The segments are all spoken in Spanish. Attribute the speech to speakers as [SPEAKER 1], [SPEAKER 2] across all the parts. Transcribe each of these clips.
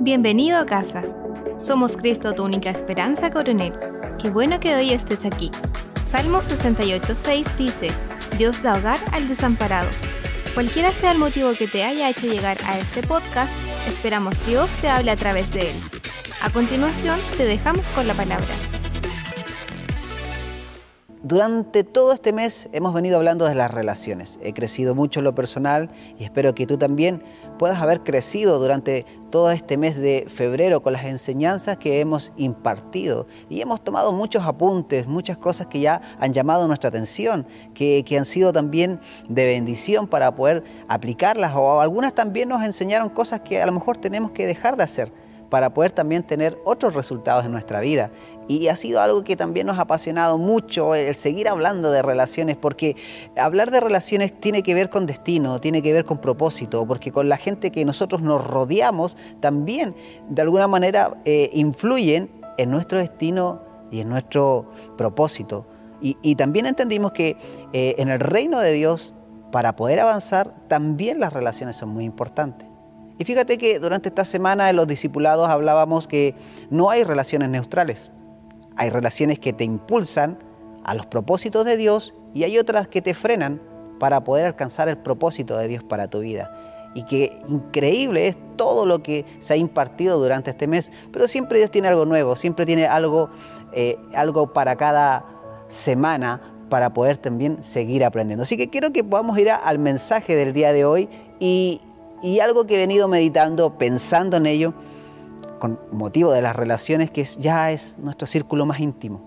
[SPEAKER 1] Bienvenido a casa. Somos Cristo, tu única esperanza, coronel. Qué bueno que hoy estés aquí. Salmo 68.6 dice, Dios da hogar al desamparado. Cualquiera sea el motivo que te haya hecho llegar a este podcast, esperamos Dios te hable a través de él. A continuación, te dejamos con la palabra.
[SPEAKER 2] Durante todo este mes hemos venido hablando de las relaciones. He crecido mucho en lo personal y espero que tú también puedas haber crecido durante todo este mes de febrero con las enseñanzas que hemos impartido. Y hemos tomado muchos apuntes, muchas cosas que ya han llamado nuestra atención, que, que han sido también de bendición para poder aplicarlas o algunas también nos enseñaron cosas que a lo mejor tenemos que dejar de hacer para poder también tener otros resultados en nuestra vida. Y ha sido algo que también nos ha apasionado mucho el seguir hablando de relaciones, porque hablar de relaciones tiene que ver con destino, tiene que ver con propósito, porque con la gente que nosotros nos rodeamos también de alguna manera eh, influyen en nuestro destino y en nuestro propósito. Y, también entendimos que eh, en el reino de Dios, para poder avanzar, también las relaciones son muy importantes. Y fíjate que durante esta semana en los discipulados hablábamos que no hay relaciones neutrales. Hay relaciones que te impulsan a los propósitos de Dios y hay otras que te frenan para poder alcanzar el propósito de Dios para tu vida. Y que increíble es todo lo que se ha impartido durante este mes, pero siempre Dios tiene algo nuevo, siempre tiene algo, eh, algo para cada semana para poder también seguir aprendiendo. Así que quiero que podamos ir al mensaje del día de hoy y, y algo que he venido meditando, pensando en ello, con motivo de las relaciones, que ya es nuestro círculo más íntimo,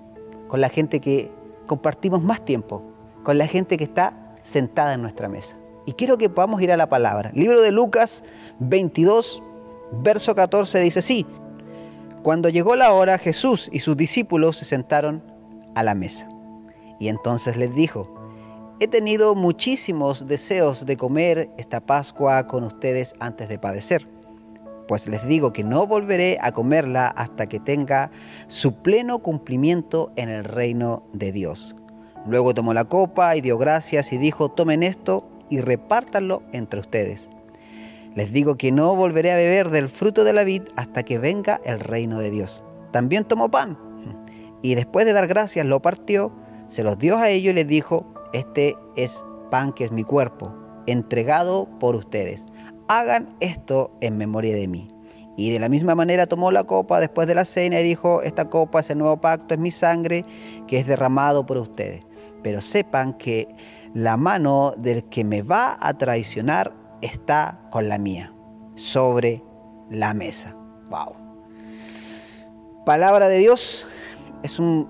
[SPEAKER 2] con la gente que compartimos más tiempo, con la gente que está sentada en nuestra mesa. Y quiero que podamos ir a la palabra. Libro de Lucas 22, verso 14 dice, sí, cuando llegó la hora, Jesús y sus discípulos se sentaron a la mesa. Y entonces les dijo, He tenido muchísimos deseos de comer esta Pascua con ustedes antes de padecer, pues les digo que no volveré a comerla hasta que tenga su pleno cumplimiento en el reino de Dios. Luego tomó la copa y dio gracias y dijo, tomen esto y repártanlo entre ustedes. Les digo que no volveré a beber del fruto de la vid hasta que venga el reino de Dios. También tomó pan y después de dar gracias lo partió, se los dio a ellos y les dijo, este es pan que es mi cuerpo, entregado por ustedes. Hagan esto en memoria de mí. Y de la misma manera tomó la copa después de la cena y dijo, esta copa es el nuevo pacto, es mi sangre que es derramado por ustedes. Pero sepan que la mano del que me va a traicionar está con la mía, sobre la mesa. Wow. Palabra de Dios es un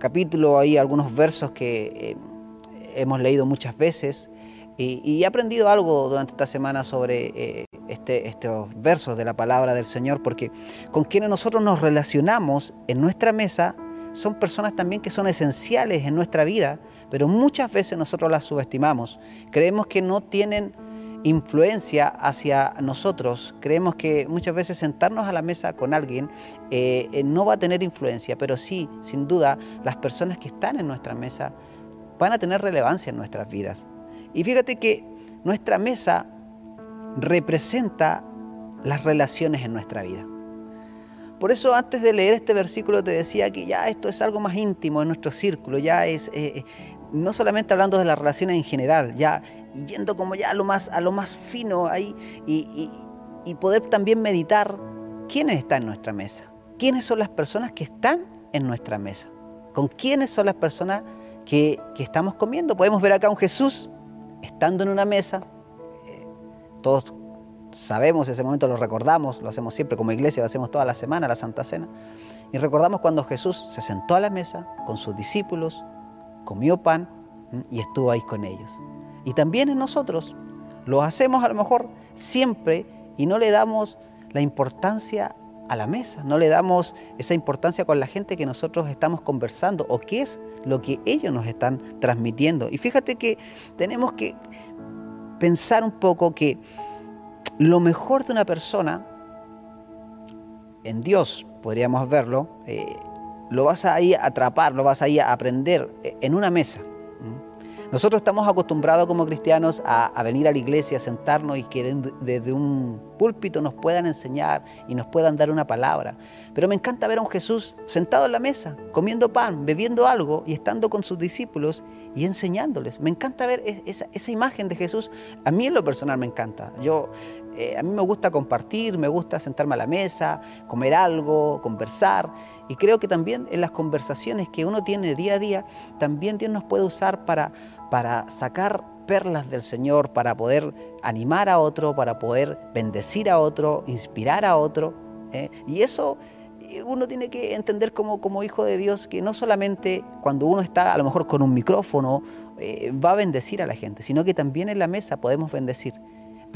[SPEAKER 2] capítulo, hay algunos versos que eh, hemos leído muchas veces y, he aprendido algo durante esta semana sobre eh, este, estos versos de la palabra del Señor, porque con quienes nosotros nos relacionamos en nuestra mesa son personas también que son esenciales en nuestra vida, pero muchas veces nosotros las subestimamos. Creemos que no tienen influencia hacia nosotros. Creemos que muchas veces sentarnos a la mesa con alguien eh, eh, no va a tener influencia, pero sí, sin duda, las personas que están en nuestra mesa van a tener relevancia en nuestras vidas. Y fíjate que nuestra mesa representa las relaciones en nuestra vida. Por eso antes de leer este versículo te decía que ya esto es algo más íntimo en nuestro círculo, ya es eh, eh, no solamente hablando de las relaciones en general, ya yendo como ya a lo más, a lo más fino ahí y, y poder también meditar quiénes están en nuestra mesa, quiénes son las personas que están en nuestra mesa, con quiénes son las personas que, estamos comiendo. Podemos ver acá un Jesús estando en una mesa. Eh, todos sabemos ese momento, lo recordamos, lo hacemos siempre como iglesia, lo hacemos toda la semana, la Santa Cena. Y recordamos cuando Jesús se sentó a la mesa con sus discípulos, comió pan y estuvo ahí con ellos. Y también en nosotros lo hacemos a lo mejor siempre y no le damos la importancia a la mesa, no le damos esa importancia con la gente que nosotros estamos conversando o qué es lo que ellos nos están transmitiendo. Y fíjate que tenemos que pensar un poco que lo mejor de una persona, en Dios podríamos verlo, eh, lo vas a ir a atrapar, lo vas a ir a aprender en una mesa. Nosotros estamos acostumbrados como cristianos a, venir a la iglesia, a sentarnos y que desde un púlpito nos puedan enseñar y nos puedan dar una palabra. Pero me encanta ver a un Jesús sentado en la mesa, comiendo pan, bebiendo algo y estando con sus discípulos y enseñándoles. Me encanta ver esa, esa imagen de Jesús. A mí en lo personal me encanta. Yo eh, a mí me gusta compartir, me gusta sentarme a la mesa, comer algo, conversar. Y creo que también en las conversaciones que uno tiene día a día, también Dios nos puede usar para, para sacar perlas del Señor, para poder animar a otro, para poder bendecir a otro, inspirar a otro. ¿eh? Y eso eh, uno tiene que entender como, como hijo de Dios que no solamente cuando uno está a lo mejor con un micrófono va a bendecir a la gente, sino que también en la mesa podemos bendecir.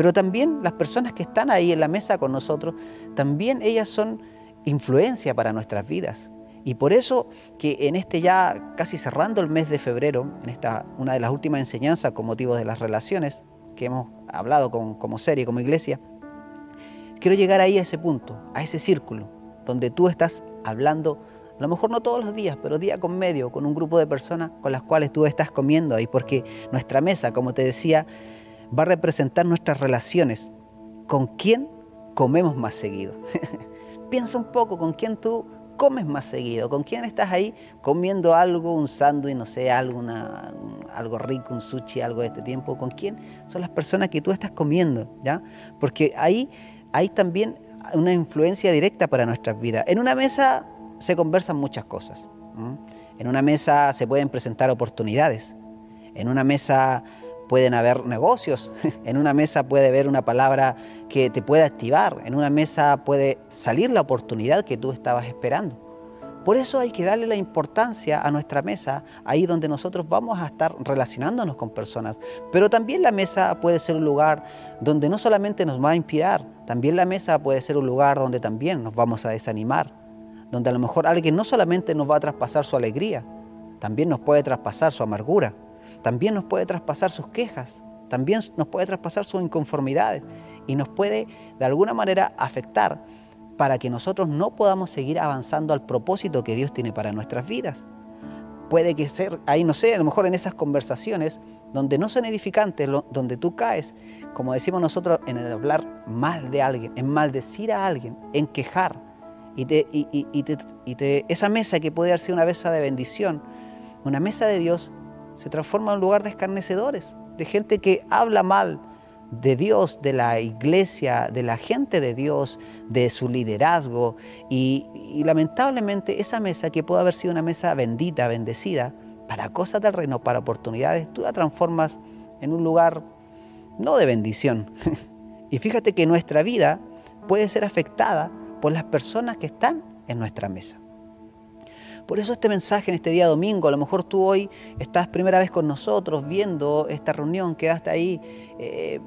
[SPEAKER 2] Pero también las personas que están ahí en la mesa con nosotros, también ellas son influencia para nuestras vidas. Y por eso que en este ya casi cerrando el mes de febrero, en esta una de las últimas enseñanzas con motivo de las relaciones que hemos hablado como serie, como iglesia, quiero llegar ahí a ese punto, a ese círculo, donde tú estás hablando, a lo mejor no todos los días, pero día con medio, con un grupo de personas con las cuales tú estás comiendo ahí, porque nuestra mesa, como te decía, va a representar nuestras relaciones. ¿Con quién comemos más seguido? Piensa un poco con quién tú comes más seguido, con quién estás ahí comiendo algo, un sándwich, no sé, algo, algo rico, un sushi, algo de este tiempo, con quién son las personas que tú estás comiendo, ¿ya? Porque ahí hay también una influencia directa para nuestras vidas. En una mesa se conversan muchas cosas. En una mesa se pueden presentar oportunidades. En una mesa pueden haber negocios, en una mesa puede haber una palabra que te puede activar, en una mesa puede salir la oportunidad que tú estabas esperando. Por eso hay que darle la importancia a nuestra mesa, ahí donde nosotros vamos a estar relacionándonos con personas. Pero también la mesa puede ser un lugar donde no solamente nos va a inspirar, también la mesa puede ser un lugar donde también nos vamos a desanimar, donde a lo mejor alguien no solamente nos va a traspasar su alegría, también nos puede traspasar su amargura también nos puede traspasar sus quejas, también nos puede traspasar sus inconformidades y nos puede de alguna manera afectar para que nosotros no podamos seguir avanzando al propósito que Dios tiene para nuestras vidas. Puede que ser, ahí no sé, a lo mejor en esas conversaciones donde no son edificantes, donde tú caes, como decimos nosotros, en el hablar mal de alguien, en maldecir a alguien, en quejar. Y, te, y, y te, esa mesa que puede ser una mesa de bendición, una mesa de Dios, se transforma en un lugar de escarnecedores, de gente que habla mal de Dios, de la iglesia, de la gente de Dios, de su liderazgo. Y, lamentablemente esa mesa, que puede haber sido una mesa bendita, bendecida, para cosas del reino, para oportunidades, tú la transformas en un lugar no de bendición. y fíjate que nuestra vida puede ser afectada por las personas que están en nuestra mesa. Por eso este mensaje en este día domingo, a lo mejor tú hoy estás primera vez con nosotros viendo esta reunión, quedaste ahí, eh,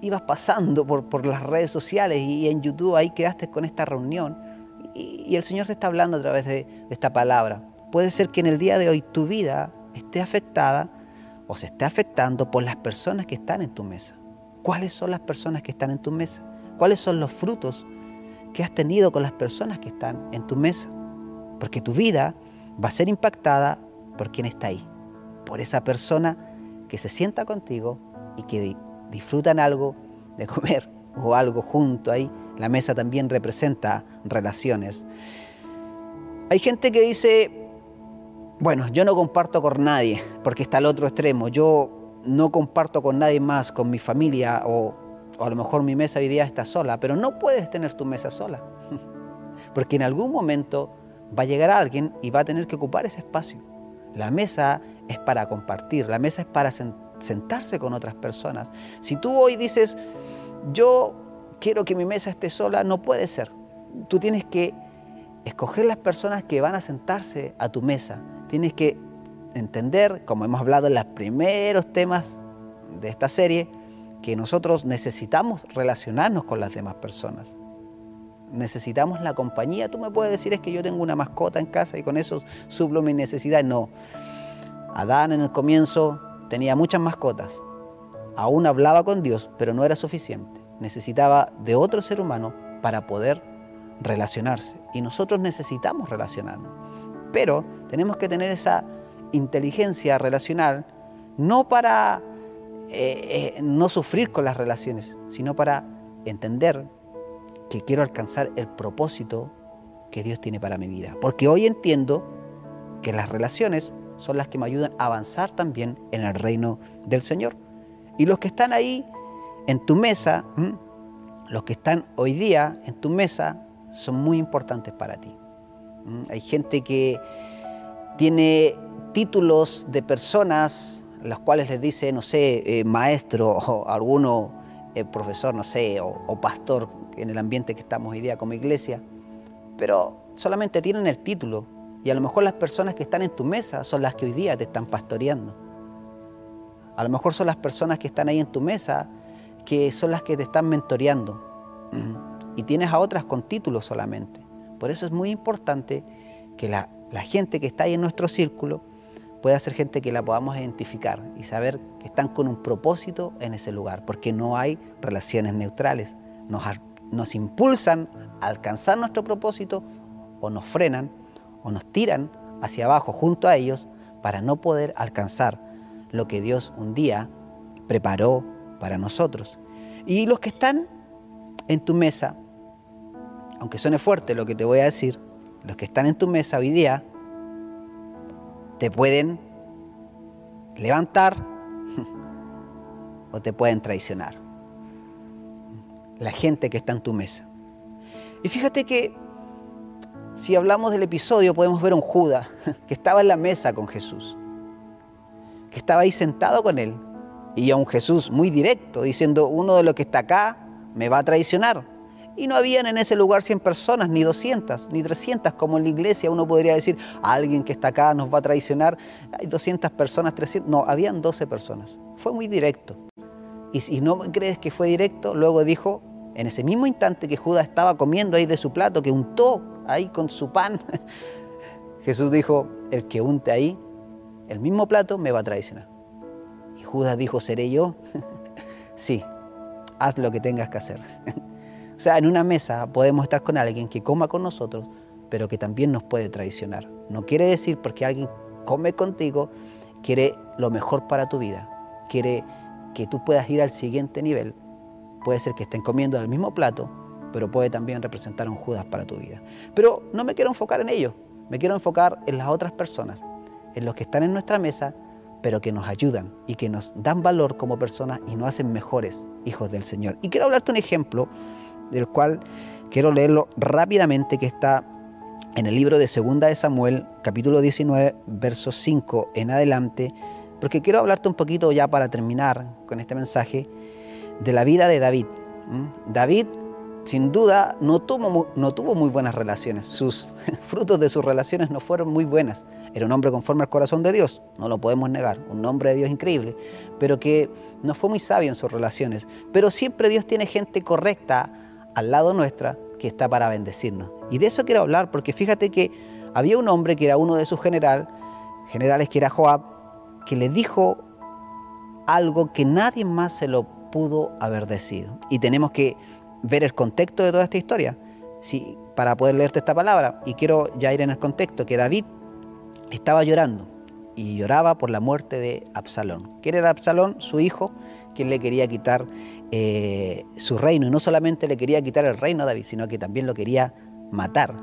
[SPEAKER 2] ibas pasando por, las redes sociales y en YouTube ahí quedaste con esta reunión y, el Señor se está hablando a través de, de esta palabra. Puede ser que en el día de hoy tu vida esté afectada o se esté afectando por las personas que están en tu mesa. ¿Cuáles son las personas que están en tu mesa? ¿Cuáles son los frutos que has tenido con las personas que están en tu mesa? Porque tu vida va a ser impactada por quien está ahí, por esa persona que se sienta contigo y que disfrutan algo de comer o algo junto ahí. La mesa también representa relaciones. Hay gente que dice, bueno, yo no comparto con nadie, porque está al otro extremo. Yo no comparto con nadie más, con mi familia, o, o, a lo mejor mi mesa hoy día está sola, pero no puedes tener tu mesa sola, porque en algún momento va a llegar alguien y va a tener que ocupar ese espacio. La mesa es para compartir, la mesa es para sentarse con otras personas. Si tú hoy dices, yo quiero que mi mesa esté sola, no puede ser. Tú tienes que escoger las personas que van a sentarse a tu mesa. Tienes que entender, como hemos hablado en los primeros temas de esta serie, que nosotros necesitamos relacionarnos con las demás personas necesitamos la compañía. Tú me puedes decir es que yo tengo una mascota en casa y con eso suplo mis necesidades. No. Adán en el comienzo tenía muchas mascotas. Aún hablaba con Dios, pero no era suficiente. Necesitaba de otro ser humano para poder relacionarse. Y nosotros necesitamos relacionarnos. Pero tenemos que tener esa inteligencia relacional no para eh, eh, no sufrir con las relaciones, sino para entender que quiero alcanzar el propósito que Dios tiene para mi vida. Porque hoy entiendo que las relaciones son las que me ayudan a avanzar también en el reino del Señor. Y los que están ahí en tu mesa, los que están hoy día en tu mesa, son muy importantes para ti. Hay gente que tiene títulos de personas, las cuales les dice, no sé, eh, maestro o alguno eh, profesor, no sé, o, pastor en el ambiente que estamos hoy día como iglesia, pero solamente tienen el título y a lo mejor las personas que están en tu mesa son las que hoy día te están pastoreando. A lo mejor son las personas que están ahí en tu mesa que son las que te están mentoreando. Y tienes a otras con títulos solamente. Por eso es muy importante que la, la gente que está ahí en nuestro círculo pueda ser gente que la podamos identificar y saber que están con un propósito en ese lugar, porque no hay relaciones neutrales. Nos, nos impulsan a alcanzar nuestro propósito o nos frenan o nos tiran hacia abajo junto a ellos para no poder alcanzar lo que Dios un día preparó para nosotros. Y los que están en tu mesa, aunque suene fuerte lo que te voy a decir, los que están en tu mesa hoy día te pueden levantar o te pueden traicionar. La gente que está en tu mesa. Y fíjate que si hablamos del episodio podemos ver a un Judas que estaba en la mesa con Jesús, que estaba ahí sentado con él, y a un Jesús muy directo, diciendo, uno de los que está acá me va a traicionar. Y no habían en ese lugar 100 personas, ni 200, ni 300, como en la iglesia uno podría decir, alguien que está acá nos va a traicionar. Hay 200 personas, 300. No, habían 12 personas. Fue muy directo. Y si no crees que fue directo, luego dijo, en ese mismo instante que Judas estaba comiendo ahí de su plato, que untó ahí con su pan, Jesús dijo, el que unte ahí el mismo plato me va a traicionar. Y Judas dijo, ¿seré yo? sí, haz lo que tengas que hacer. O sea, en una mesa podemos estar con alguien que coma con nosotros, pero que también nos puede traicionar. No quiere decir porque alguien come contigo, quiere lo mejor para tu vida, quiere que tú puedas ir al siguiente nivel. Puede ser que estén comiendo del mismo plato, pero puede también representar un Judas para tu vida. Pero no me quiero enfocar en ello, me quiero enfocar en las otras personas, en los que están en nuestra mesa, pero que nos ayudan y que nos dan valor como personas y nos hacen mejores hijos del Señor. Y quiero hablarte un ejemplo del cual quiero leerlo rápidamente, que está en el libro de Segunda de Samuel, capítulo 19, versos 5 en adelante, porque quiero hablarte un poquito ya para terminar con este mensaje de la vida de David. David, sin duda, no tuvo, no tuvo muy buenas relaciones. Sus frutos de sus relaciones no fueron muy buenas. Era un hombre conforme al corazón de Dios, no lo podemos negar, un hombre de Dios increíble, pero que no fue muy sabio en sus relaciones. Pero siempre Dios tiene gente correcta al lado nuestra que está para bendecirnos. Y de eso quiero hablar, porque fíjate que había un hombre que era uno de sus general, generales, que era Joab, que le dijo algo que nadie más se lo pudo haber decidido. Y tenemos que ver el contexto de toda esta historia sí, para poder leerte esta palabra. Y quiero ya ir en el contexto, que David estaba llorando y lloraba por la muerte de Absalón. ¿Quién era Absalón? Su hijo, quien le quería quitar eh, su reino. Y no solamente le quería quitar el reino a David, sino que también lo quería matar.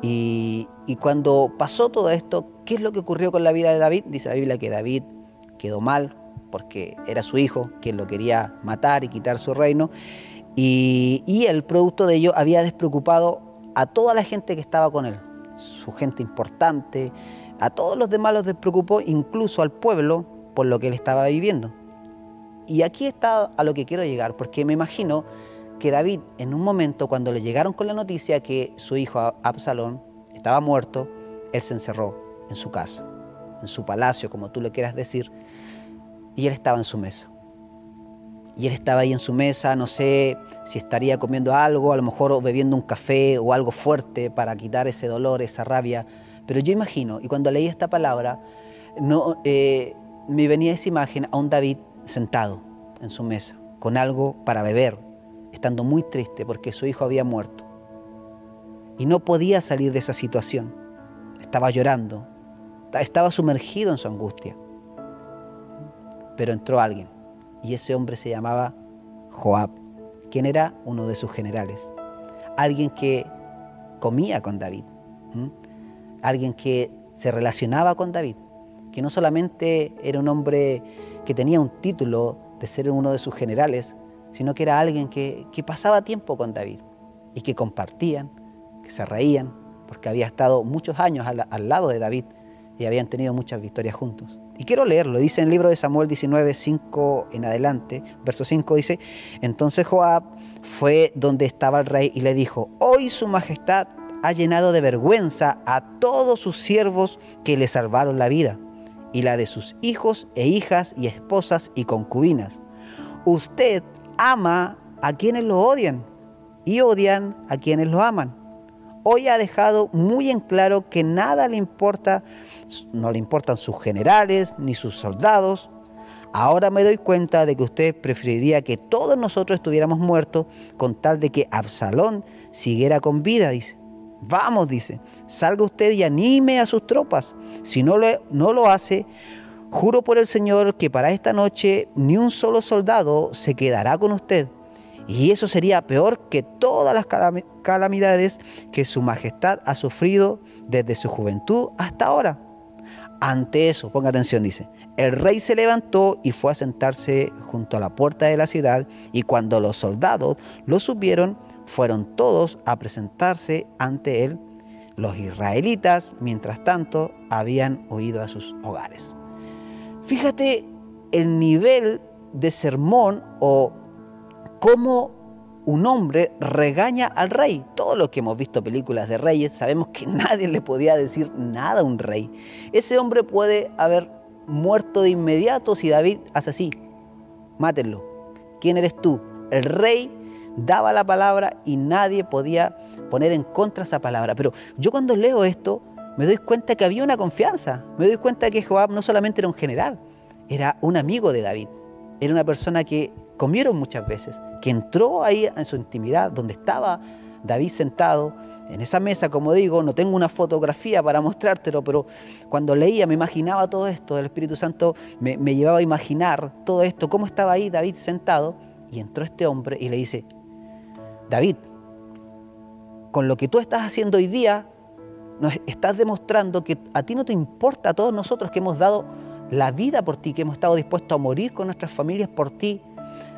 [SPEAKER 2] Y, cuando pasó todo esto, ¿qué es lo que ocurrió con la vida de David? Dice la Biblia que David quedó mal porque era su hijo quien lo quería matar y quitar su reino. Y, y el producto de ello había despreocupado a toda la gente que estaba con él, su gente importante, a todos los demás los despreocupó, incluso al pueblo, por lo que él estaba viviendo. Y aquí está a lo que quiero llegar, porque me imagino que David en un momento cuando le llegaron con la noticia que su hijo Absalón estaba muerto, él se encerró en su casa, en su palacio, como tú le quieras decir, y él estaba en su mesa. Y él estaba ahí en su mesa, no sé si estaría comiendo algo, a lo mejor bebiendo un café o algo fuerte para quitar ese dolor, esa rabia. Pero yo imagino, y cuando leí esta palabra, eh, me venía esa imagen a un David sentado en su mesa, con algo para beber, estando muy triste porque su hijo había muerto. Y no podía salir de esa situación. Estaba llorando, estaba sumergido en su angustia. pero entró alguien y ese hombre se llamaba Joab, quien era uno de sus generales, alguien que comía con David, alguien que se relacionaba con David, que no solamente era un hombre que tenía un título de ser uno de sus generales, sino que era alguien que, pasaba tiempo con David y que compartían, que se reían, porque había estado muchos años al, lado de David y habían tenido muchas victorias juntos. Y quiero leerlo, dice en el libro de Samuel 19, 5 en adelante, verso 5 dice, entonces Joab fue donde estaba el rey y le dijo, hoy su majestad ha llenado de vergüenza a todos sus siervos que le salvaron la vida, y la de sus hijos e hijas y esposas y concubinas. Usted ama a quienes lo odian y odian a quienes lo aman. Hoy ha dejado muy en claro que nada le importa, no le importan sus generales ni sus soldados. Ahora me doy cuenta de que usted preferiría que todos nosotros estuviéramos muertos con tal de que Absalón siguiera con vida, dice. Vamos, dice, salga usted y anime a sus tropas. Si no lo, no lo hace, juro por el Señor que para esta noche ni un solo soldado se quedará con usted. Y eso sería peor que todas las calamidades que su majestad ha sufrido desde su juventud hasta ahora. Ante eso, ponga atención, dice, el rey se levantó y fue a sentarse junto a la puerta de la ciudad y cuando los soldados lo supieron, fueron todos a presentarse ante él. Los israelitas, mientras tanto, habían huido a sus hogares. Fíjate el nivel de sermón o cómo un hombre regaña al rey. Todos los que hemos visto películas de reyes sabemos que nadie le podía decir nada a un rey. Ese hombre puede haber muerto de inmediato si David hace así. Mátenlo. ¿Quién eres tú? El rey daba la palabra y nadie podía poner en contra esa palabra. Pero yo cuando leo esto me doy cuenta que había una confianza, me doy cuenta que Joab no solamente era un general, era un amigo de David, era una persona que comieron muchas veces, que entró ahí en su intimidad, donde estaba David sentado, en esa mesa, como digo, no tengo una fotografía para mostrártelo, pero cuando leía me imaginaba todo esto, el Espíritu Santo me, me llevaba a imaginar todo esto, cómo estaba ahí David sentado, y entró este hombre y le dice, David, con lo que tú estás haciendo hoy día, nos estás demostrando que a ti no te importa a todos nosotros que hemos dado la vida por ti, que hemos estado dispuestos a morir con nuestras familias por ti.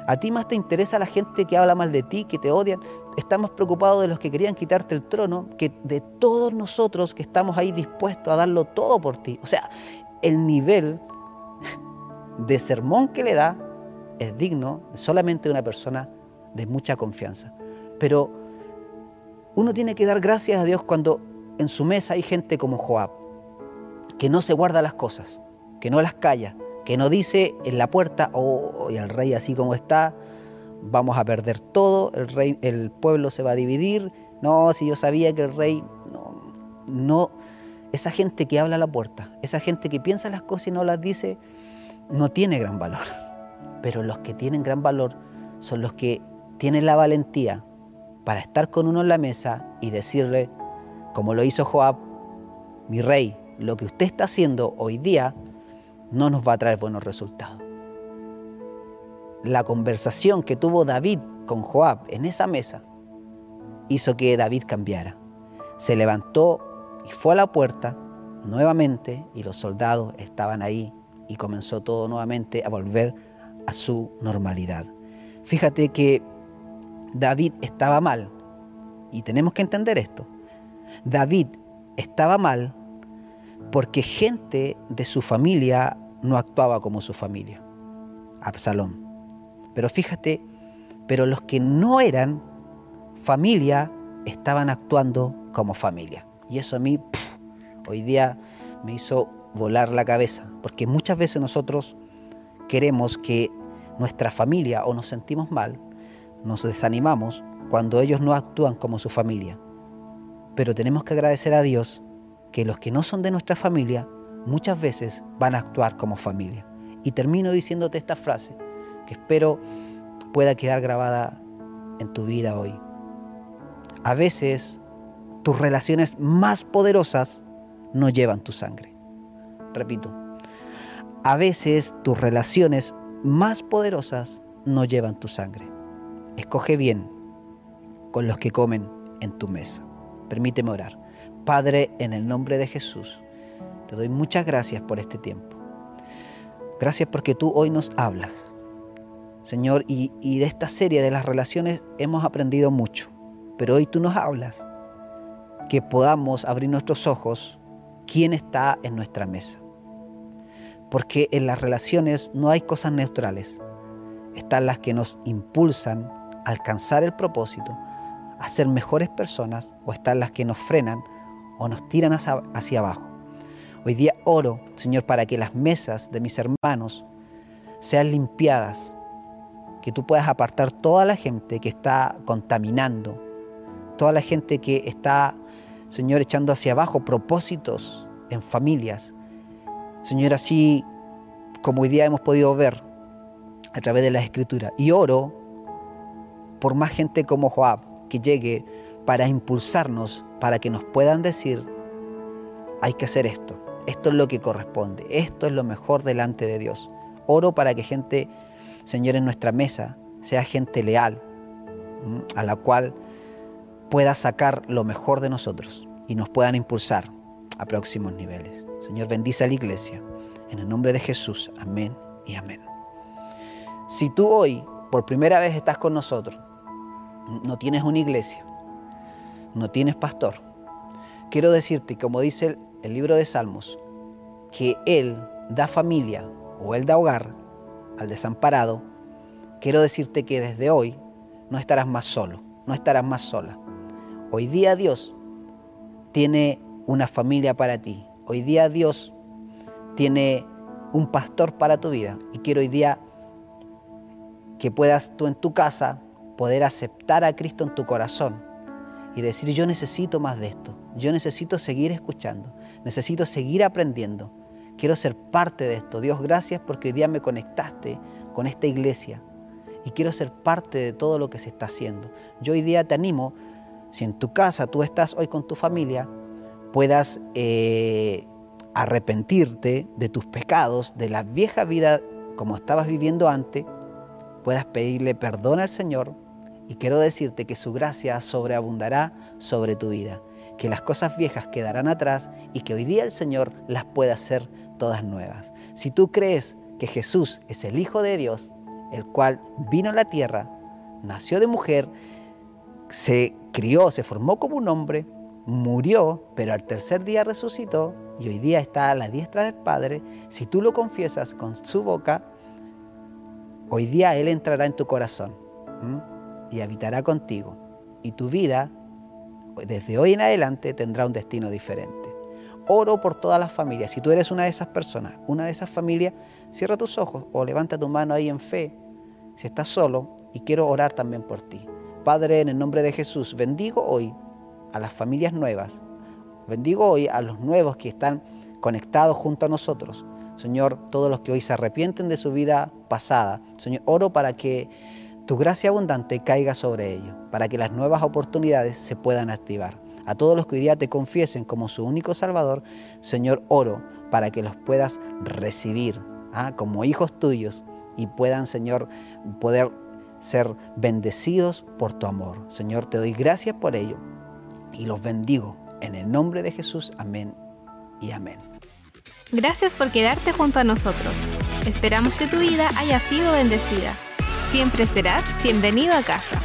[SPEAKER 2] A ti más te interesa la gente que habla mal de ti, que te odian. Estamos preocupados de los que querían quitarte el trono, que de todos nosotros que estamos ahí dispuestos a darlo todo por ti. O sea, el nivel de sermón que le da es digno solamente de una persona de mucha confianza. Pero uno tiene que dar gracias a Dios cuando en su mesa hay gente como Joab, que no se guarda las cosas, que no las calla, que no dice en la puerta, oh, el rey así como está, vamos a perder todo, el, rey, el pueblo se va a dividir, no, si yo sabía que el rey, no, no, esa gente que habla a la puerta, esa gente que piensa las cosas y no las dice, no tiene gran valor. Pero los que tienen gran valor son los que tienen la valentía para estar con uno en la mesa y decirle, como lo hizo Joab, mi rey, lo que usted está haciendo hoy día no nos va a traer buenos resultados. La conversación que tuvo David con Joab en esa mesa hizo que David cambiara. Se levantó y fue a la puerta nuevamente y los soldados estaban ahí y comenzó todo nuevamente a volver a su normalidad. Fíjate que David estaba mal. Y tenemos que entender esto. David estaba mal porque gente de su familia no actuaba como su familia. Absalón. Pero fíjate, pero los que no eran familia estaban actuando como familia. Y eso a mí hoy día me hizo volar la cabeza, porque muchas veces nosotros queremos que nuestra familia o nos sentimos mal nos desanimamos cuando ellos no actúan como su familia. Pero tenemos que agradecer a Dios que los que no son de nuestra familia muchas veces van a actuar como familia. Y termino diciéndote esta frase que espero pueda quedar grabada en tu vida hoy. A veces tus relaciones más poderosas no llevan tu sangre. Repito, a veces tus relaciones más poderosas no llevan tu sangre. Escoge bien con los que comen en tu mesa. Permíteme orar. Padre, en el nombre de Jesús, te doy muchas gracias por este tiempo. Gracias porque tú hoy nos hablas. Señor, y, de esta serie de las relaciones hemos aprendido mucho, pero hoy tú nos hablas que podamos abrir nuestros ojos quién está en nuestra mesa. Porque en las relaciones no hay cosas neutrales. Están las que nos impulsan alcanzar el propósito, a ser mejores personas, o están las que nos frenan o nos tiran hacia, hacia abajo. Hoy día oro, Señor, para que las mesas de mis hermanos sean limpiadas, que tú puedas apartar toda la gente que está contaminando, toda la gente que está Señor, echando hacia abajo propósitos en familias. Señor, así como hoy día hemos podido ver a través de la Escritura. Y oro por más gente como Joab que llegue para impulsarnos, para que nos puedan decir, hay que hacer esto, esto es lo que corresponde, esto es lo mejor delante de Dios. Oro para que gente, Señor, en nuestra mesa sea gente leal, a la cual pueda sacar lo mejor de nosotros y nos puedan impulsar a próximos niveles. Señor, bendice a la iglesia. En el nombre de Jesús. Amén y amén. Si tú hoy, por primera vez, estás con nosotros, no tienes una iglesia, no tienes pastor, quiero decirte, como dice el, libro de Salmos, que Él da familia o Él da hogar al desamparado, quiero decirte que desde hoy no estarás más solo, no estarás más sola. Hoy día Dios tiene una familia para ti. Hoy día Dios tiene un pastor para tu vida. Y quiero hoy día que puedas tú en tu casa poder aceptar a Cristo en tu corazón y decir yo necesito más de esto. Yo necesito seguir escuchando. Necesito seguir aprendiendo. Quiero ser parte de esto. Dios, gracias porque hoy día me conectaste con esta iglesia y quiero ser parte de todo lo que se está haciendo. Yo hoy día te animo si en tu casa tú estás hoy con tu familia, puedas eh, arrepentirte de tus pecados, de la vieja vida como estabas viviendo antes, puedas pedirle perdón al Señor y quiero decirte que su gracia sobreabundará sobre tu vida, que las cosas viejas quedarán atrás y que hoy día el Señor las pueda hacer todas nuevas. Si tú crees que Jesús es el Hijo de Dios, el cual vino a la tierra, nació de mujer, se crió, se formó como un hombre, murió, pero al tercer día resucitó y hoy día está a la diestra del Padre. Si tú lo confiesas con su boca, hoy día Él entrará en tu corazón y habitará contigo. Y tu vida, desde hoy en adelante, tendrá un destino diferente. Oro por todas las familias. Si tú eres una de esas personas, una de esas familias, cierra tus ojos o levanta tu mano ahí en fe. Si estás solo, y quiero orar también por ti. Padre, en el nombre de Jesús, bendigo hoy a las familias nuevas. Bendigo hoy a los nuevos que están conectados junto a nosotros. Señor, todos los que hoy se arrepienten de su vida pasada. Señor, oro para que tu gracia abundante caiga sobre ellos, para que las nuevas oportunidades se puedan activar. A todos los que hoy día te confiesen como su único Salvador, Señor, oro para que los puedas recibir ¿ah? como hijos tuyos y puedan, Señor, poder ser bendecidos por tu amor. Señor, te doy gracias por ello y los bendigo. En el nombre de Jesús, amén y amén.
[SPEAKER 1] Gracias por quedarte junto a nosotros. Esperamos que tu vida haya sido bendecida. Siempre serás bienvenido a casa.